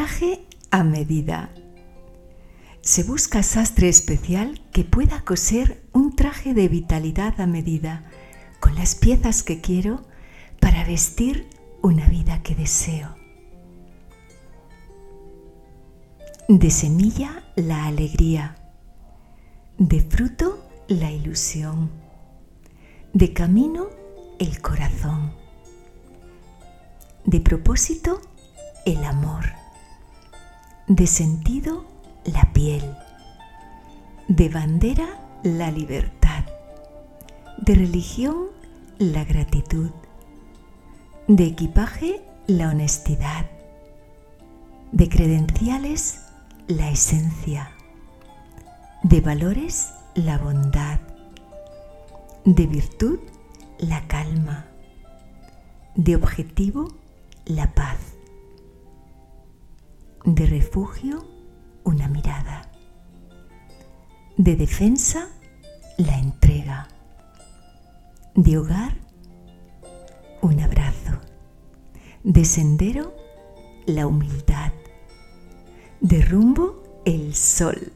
traje a medida. Se busca sastre especial que pueda coser un traje de vitalidad a medida, con las piezas que quiero para vestir una vida que deseo. De semilla la alegría, de fruto la ilusión, de camino el corazón, de propósito el amor, de sentido la piel, de bandera la libertad, de religión la gratitud, de equipaje la honestidad, de credenciales la esencia, de valores la bondad, de virtud la calma, de objetivo la paz, de refugio una mirada, de defensa la entrega, de hogar un abrazo, de sendero la humildad, de rumbo el sol,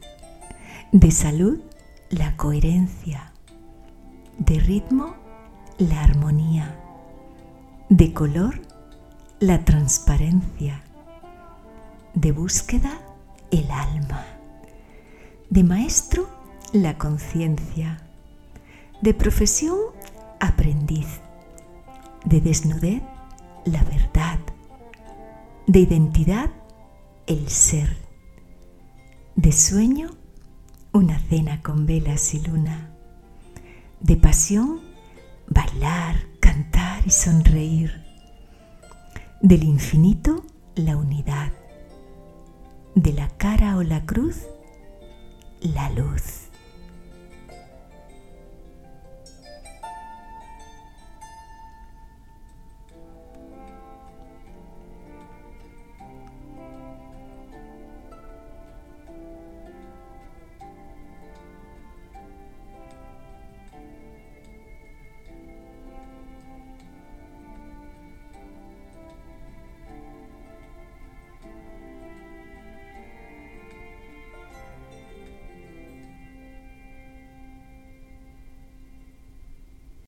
de salud la coherencia, de ritmo la armonía, de color la transparencia, de búsqueda el alma, de maestro la conciencia, de profesión aprendiz, de desnudez la verdad, de identidad el ser, de sueño una cena con velas y luna, de pasión bailar, cantar y sonreír, del infinito la unidad, de la cara o la cruz la luz.